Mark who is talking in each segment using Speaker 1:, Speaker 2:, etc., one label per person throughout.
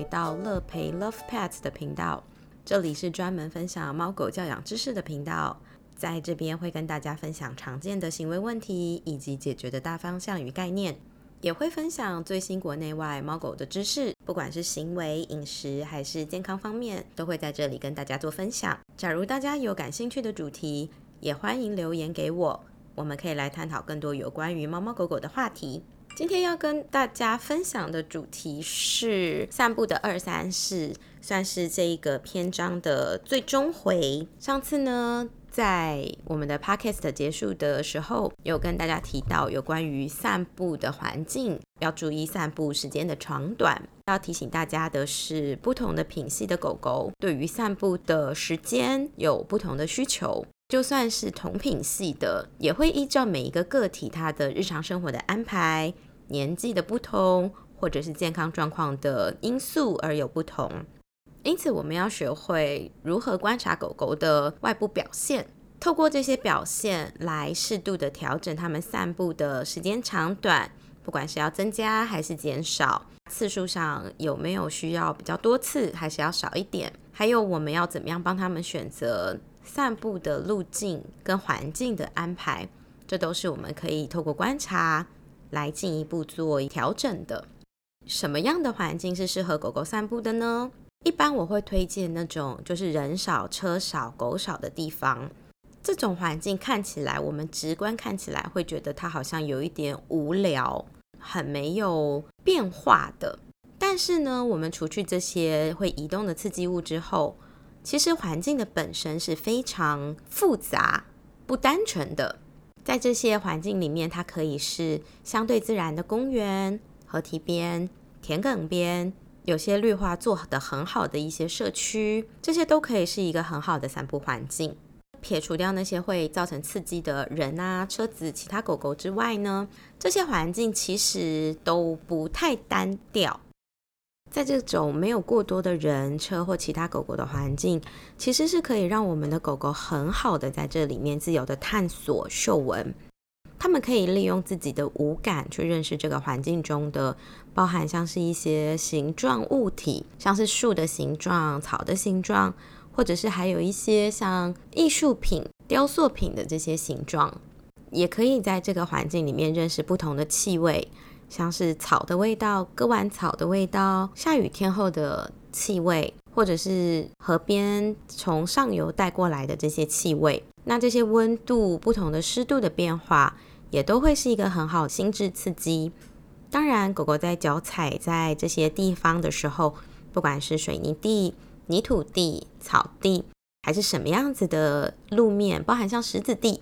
Speaker 1: 回到乐培 Love Pets 的频道，这里是专门分享猫狗教养知识的频道。在这边会跟大家分享常见的行为问题以及解决的大方向与概念，也会分享最新国内外猫狗的知识，不管是行为、饮食还是健康方面，都会在这里跟大家做分享。假如大家有感兴趣的主题，也欢迎留言给我，我们可以来探讨更多有关于猫猫狗狗的话题。今天要跟大家分享的主题是散步的二三事，算是这一个篇章的最终回。上次呢，在我们的 podcast 结束的时候，有跟大家提到有关于散步的环境，要注意散步时间的长短。要提醒大家的是，不同的品系的狗狗对于散步的时间有不同的需求。就算是同品系的，也会依照每一个个体它的日常生活的安排、年纪的不同，或者是健康状况的因素而有不同。因此，我们要学会如何观察狗狗的外部表现，透过这些表现来适度的调整它们散步的时间长短，不管是要增加还是减少，次数上有没有需要比较多次，还是要少一点，还有我们要怎么样帮他们选择。散步的路径跟环境的安排，这都是我们可以透过观察来进一步做调整的。什么样的环境是适合狗狗散步的呢？一般我会推荐那种就是人少、车少、狗少的地方。这种环境看起来，我们直观看起来会觉得它好像有一点无聊，很没有变化的。但是呢，我们除去这些会移动的刺激物之后，其实环境的本身是非常复杂、不单纯的。在这些环境里面，它可以是相对自然的公园、河堤边、田埂边，有些绿化做得很好的一些社区，这些都可以是一个很好的散步环境。撇除掉那些会造成刺激的人啊、车子、其他狗狗之外呢，这些环境其实都不太单调。在这种没有过多的人车或其他狗狗的环境，其实是可以让我们的狗狗很好的在这里面自由的探索嗅闻。它们可以利用自己的五感去认识这个环境中的，包含像是一些形状物体，像是树的形状、草的形状，或者是还有一些像艺术品、雕塑品的这些形状，也可以在这个环境里面认识不同的气味。像是草的味道、割完草的味道、下雨天后的气味，或者是河边从上游带过来的这些气味，那这些温度、不同的湿度的变化，也都会是一个很好心智刺激。当然，狗狗在脚踩在这些地方的时候，不管是水泥地、泥土地、草地，还是什么样子的路面，包含像石子地。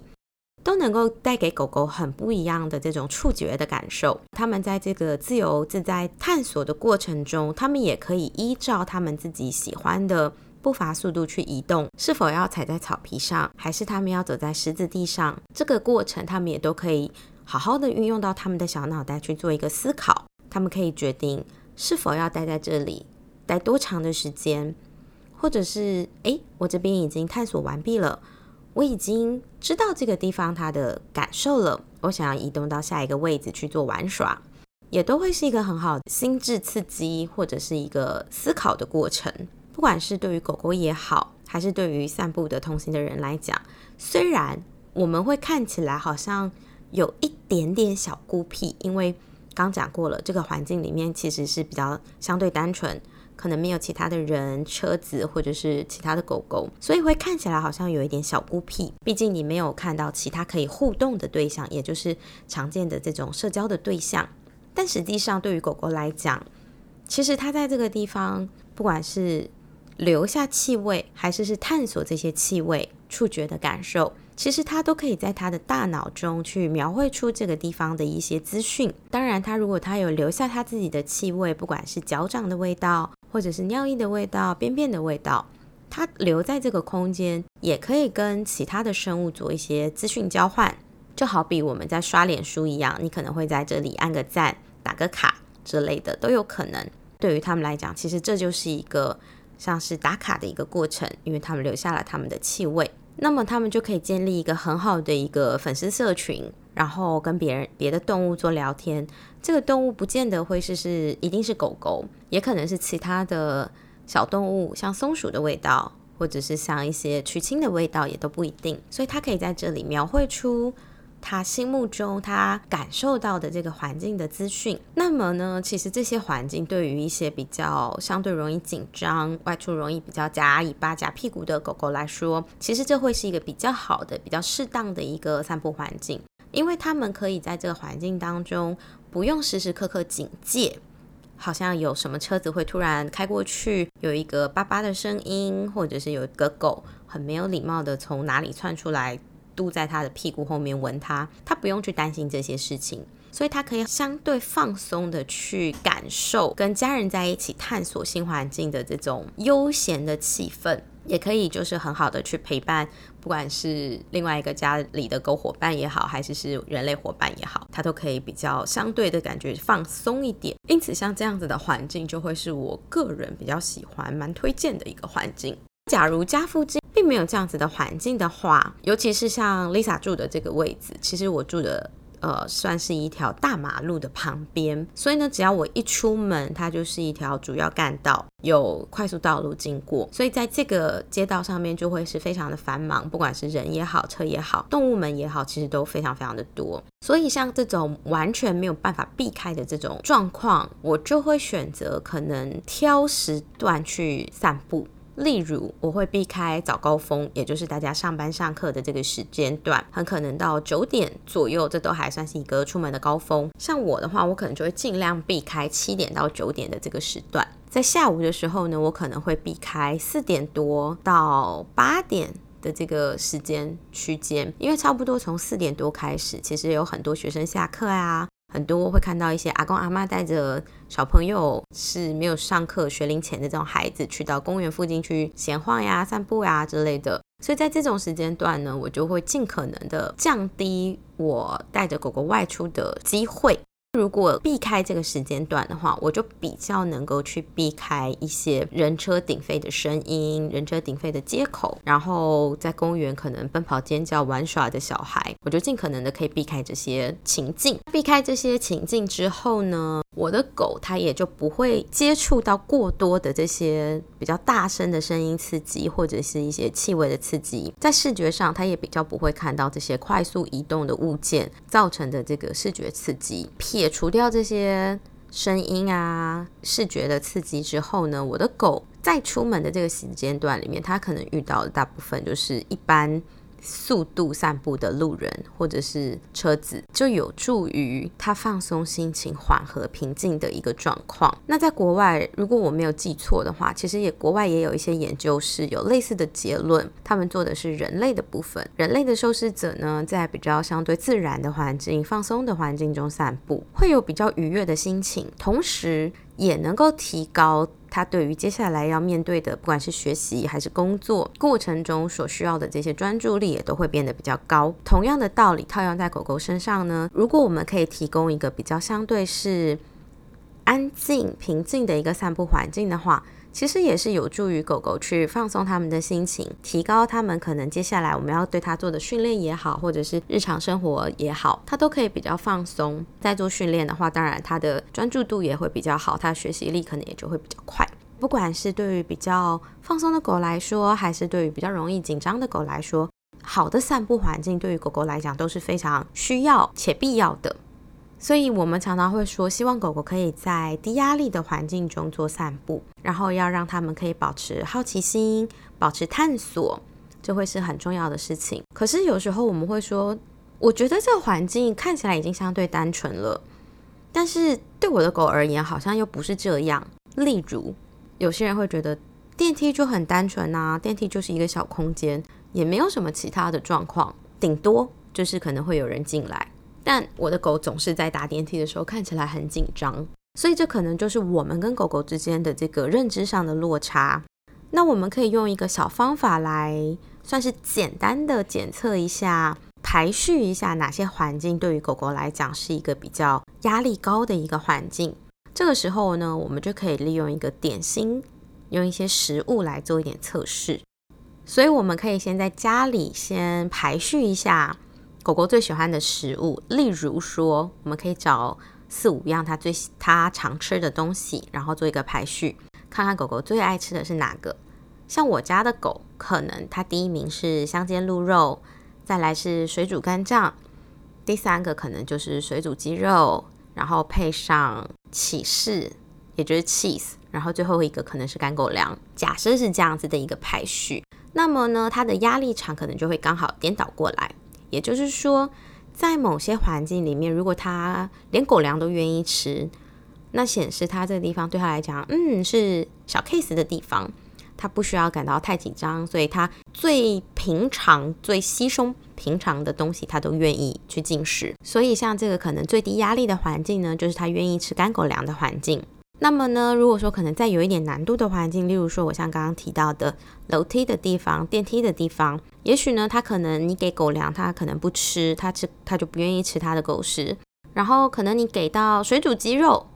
Speaker 1: 都能够带给狗狗很不一样的这种触觉的感受。它们在这个自由自在探索的过程中，它们也可以依照它们自己喜欢的步伐速度去移动。是否要踩在草皮上，还是它们要走在石子地上？这个过程，它们也都可以好好的运用到它们的小脑袋去做一个思考。它们可以决定是否要待在这里，待多长的时间，或者是诶，我这边已经探索完毕了。我已经知道这个地方它的感受了，我想要移动到下一个位置去做玩耍，也都会是一个很好的心智刺激或者是一个思考的过程。不管是对于狗狗也好，还是对于散步的同行的人来讲，虽然我们会看起来好像有一点点小孤僻，因为刚讲过了，这个环境里面其实是比较相对单纯。可能没有其他的人、车子或者是其他的狗狗，所以会看起来好像有一点小孤僻。毕竟你没有看到其他可以互动的对象，也就是常见的这种社交的对象。但实际上，对于狗狗来讲，其实它在这个地方，不管是留下气味，还是是探索这些气味、触觉的感受。其实它都可以在它的大脑中去描绘出这个地方的一些资讯。当然，它如果它有留下它自己的气味，不管是脚掌的味道，或者是尿液的味道、便便的味道，它留在这个空间，也可以跟其他的生物做一些资讯交换。就好比我们在刷脸书一样，你可能会在这里按个赞、打个卡之类的都有可能。对于他们来讲，其实这就是一个像是打卡的一个过程，因为他们留下了他们的气味。那么他们就可以建立一个很好的一个粉丝社群，然后跟别人别的动物做聊天。这个动物不见得会是是一定是狗狗，也可能是其他的小动物，像松鼠的味道，或者是像一些取青的味道，也都不一定。所以它可以在这里描绘出。他心目中他感受到的这个环境的资讯，那么呢，其实这些环境对于一些比较相对容易紧张、外出容易比较夹尾巴、夹屁股的狗狗来说，其实这会是一个比较好的、比较适当的一个散步环境，因为他们可以在这个环境当中不用时时刻刻警戒，好像有什么车子会突然开过去，有一个叭叭的声音，或者是有一个狗很没有礼貌的从哪里窜出来。嘟在他的屁股后面闻他，他不用去担心这些事情，所以他可以相对放松的去感受跟家人在一起探索新环境的这种悠闲的气氛，也可以就是很好的去陪伴，不管是另外一个家里的狗伙伴也好，还是是人类伙伴也好，他都可以比较相对的感觉放松一点。因此，像这样子的环境就会是我个人比较喜欢、蛮推荐的一个环境。假如家附近没有这样子的环境的话，尤其是像 Lisa 住的这个位置，其实我住的呃算是一条大马路的旁边，所以呢，只要我一出门，它就是一条主要干道，有快速道路经过，所以在这个街道上面就会是非常的繁忙，不管是人也好，车也好，动物们也好，其实都非常非常的多。所以像这种完全没有办法避开的这种状况，我就会选择可能挑时段去散步。例如，我会避开早高峰，也就是大家上班上课的这个时间段，很可能到九点左右，这都还算是一个出门的高峰。像我的话，我可能就会尽量避开七点到九点的这个时段。在下午的时候呢，我可能会避开四点多到八点的这个时间区间，因为差不多从四点多开始，其实有很多学生下课啊。很多会看到一些阿公阿妈带着小朋友是没有上课学龄前的这种孩子，去到公园附近去闲晃呀、散步呀之类的。所以在这种时间段呢，我就会尽可能的降低我带着狗狗外出的机会。如果避开这个时间段的话，我就比较能够去避开一些人车鼎沸的声音、人车鼎沸的街口，然后在公园可能奔跑、尖叫、玩耍的小孩，我就尽可能的可以避开这些情境。避开这些情境之后呢？我的狗它也就不会接触到过多的这些比较大声的声音刺激，或者是一些气味的刺激，在视觉上它也比较不会看到这些快速移动的物件造成的这个视觉刺激。撇除掉这些声音啊视觉的刺激之后呢，我的狗在出门的这个时间段里面，它可能遇到的大部分就是一般。速度散步的路人或者是车子，就有助于他放松心情、缓和平静的一个状况。那在国外，如果我没有记错的话，其实也国外也有一些研究是有类似的结论。他们做的是人类的部分，人类的受试者呢，在比较相对自然的环境、放松的环境中散步，会有比较愉悦的心情，同时也能够提高。他对于接下来要面对的，不管是学习还是工作过程中所需要的这些专注力，也都会变得比较高。同样的道理套用在狗狗身上呢，如果我们可以提供一个比较相对是安静、平静的一个散步环境的话。其实也是有助于狗狗去放松它们的心情，提高它们可能接下来我们要对它做的训练也好，或者是日常生活也好，它都可以比较放松。在做训练的话，当然它的专注度也会比较好，它的学习力可能也就会比较快。不管是对于比较放松的狗来说，还是对于比较容易紧张的狗来说，好的散步环境对于狗狗来讲都是非常需要且必要的。所以，我们常常会说，希望狗狗可以在低压力的环境中做散步，然后要让他们可以保持好奇心，保持探索，这会是很重要的事情。可是有时候我们会说，我觉得这个环境看起来已经相对单纯了，但是对我的狗而言，好像又不是这样。例如，有些人会觉得电梯就很单纯啊，电梯就是一个小空间，也没有什么其他的状况，顶多就是可能会有人进来。但我的狗总是在搭电梯的时候看起来很紧张，所以这可能就是我们跟狗狗之间的这个认知上的落差。那我们可以用一个小方法来，算是简单的检测一下，排序一下哪些环境对于狗狗来讲是一个比较压力高的一个环境。这个时候呢，我们就可以利用一个点心，用一些食物来做一点测试。所以我们可以先在家里先排序一下狗狗最喜欢的食物，例如说，我们可以找四五样它最它常吃的东西，然后做一个排序，看看狗狗最爱吃的是哪个。像我家的狗，可能它第一名是香煎鹿肉，再来是水煮肝脏，第三个可能就是水煮鸡肉，然后配上起士，也就是 cheese，然后最后一个可能是干狗粮。假设是这样子的一个排序，那么呢，它的压力场可能就会刚好颠倒过来。也就是说，在某些环境里面，如果它连狗粮都愿意吃，那显示它这个地方对它来讲，嗯，是小 case 的地方，它不需要感到太紧张，所以它最平常、最稀松平常的东西，它都愿意去进食。所以，像这个可能最低压力的环境呢，就是它愿意吃干狗粮的环境。那么呢，如果说可能在有一点难度的环境，例如说我像刚刚提到的楼梯的地方、电梯的地方，也许呢，它可能你给狗粮，它可能不吃，它吃它就不愿意吃它的狗食。然后可能你给到水煮鸡肉，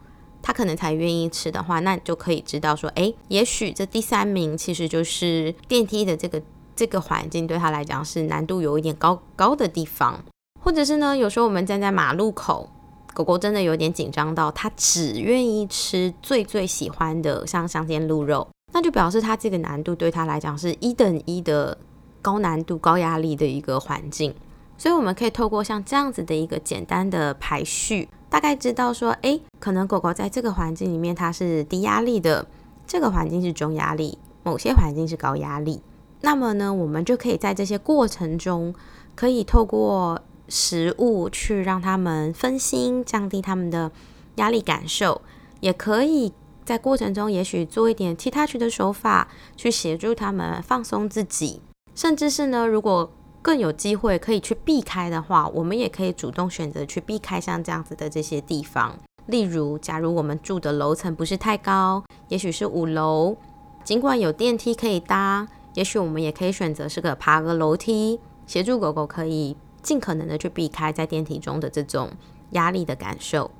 Speaker 1: 它可能才愿意吃的话，那你就可以知道说，哎，也许这第三名其实就是电梯的这个这个环境对它来讲是难度有一点高高的地方，或者是呢，有时候我们站在马路口。狗狗真的有点紧张到，它只愿意吃最最喜欢的，像香煎鹿肉，那就表示它这个难度对它来讲是一等一的高难度、高压力的一个环境。所以我们可以透过像这样子的一个简单的排序，大概知道说，哎，可能狗狗在这个环境里面它是低压力的，这个环境是中压力，某些环境是高压力。那么呢，我们就可以在这些过程中，可以透过。食物去让他们分心，降低他们的压力感受，也可以在过程中，也许做一点踢踏区的手法，去协助他们放松自己。甚至是呢，如果更有机会可以去避开的话，我们也可以主动选择去避开像这样子的这些地方。例如，假如我们住的楼层不是太高，也许是五楼，尽管有电梯可以搭，也许我们也可以选择是个爬个楼梯，协助狗狗可以。尽可能的去避开在电梯中的这种压力的感受，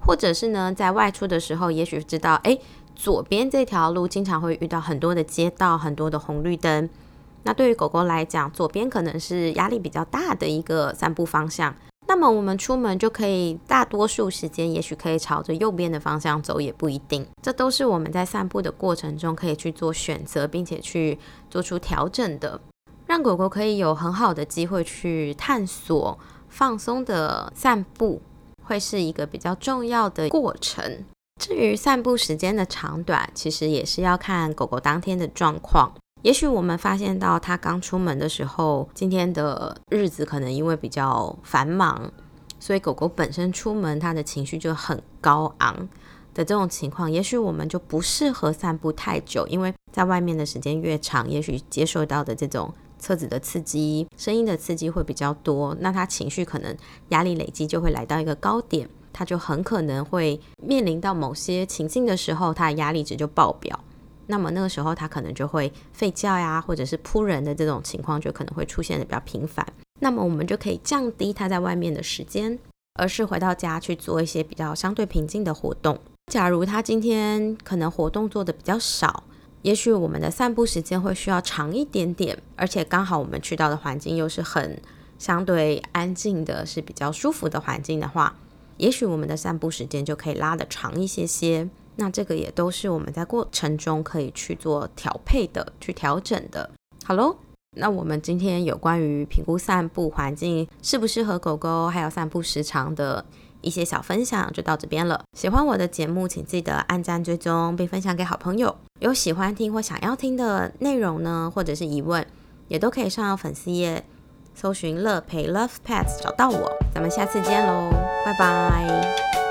Speaker 1: 或者是呢，在外出的时候，也许知道，哎，左边这条路经常会遇到很多的街道，很多的红绿灯。那对于狗狗来讲，左边可能是压力比较大的一个散步方向。那么我们出门就可以大多数时间，也许可以朝着右边的方向走，也不一定。这都是我们在散步的过程中可以去做选择，并且去做出调整的。让狗狗可以有很好的机会去探索放松的散步，会是一个比较重要的过程。至于散步时间的长短，其实也是要看狗狗当天的状况。也许我们发现到它刚出门的时候，今天的日子可能因为比较繁忙，所以狗狗本身出门它的情绪就很高昂的这种情况，也许我们就不适合散步太久，因为在外面的时间越长，也许接受到的这种。车子的刺激、声音的刺激会比较多，那他情绪可能压力累积就会来到一个高点，他就很可能会面临到某些情境的时候，他的压力值就爆表。那么那个时候他可能就会吠叫呀，或者是扑人的这种情况就可能会出现的比较频繁。那么我们就可以降低他在外面的时间，而是回到家去做一些比较相对平静的活动。假如他今天可能活动做的比较少。也许我们的散步时间会需要长一点点，而且刚好我们去到的环境又是很相对安静的，是比较舒服的环境的话，也许我们的散步时间就可以拉得长一些些。那这个也都是我们在过程中可以去做调配的、去调整的。好喽，那我们今天有关于评估散步环境适不适合狗狗，还有散步时长的。一些小分享就到这边了。喜欢我的节目，请记得按赞、追踪并分享给好朋友。有喜欢听或想要听的内容呢，或者是疑问，也都可以上粉丝页搜寻乐培 Love Pets 找到我。咱们下次见喽，拜拜。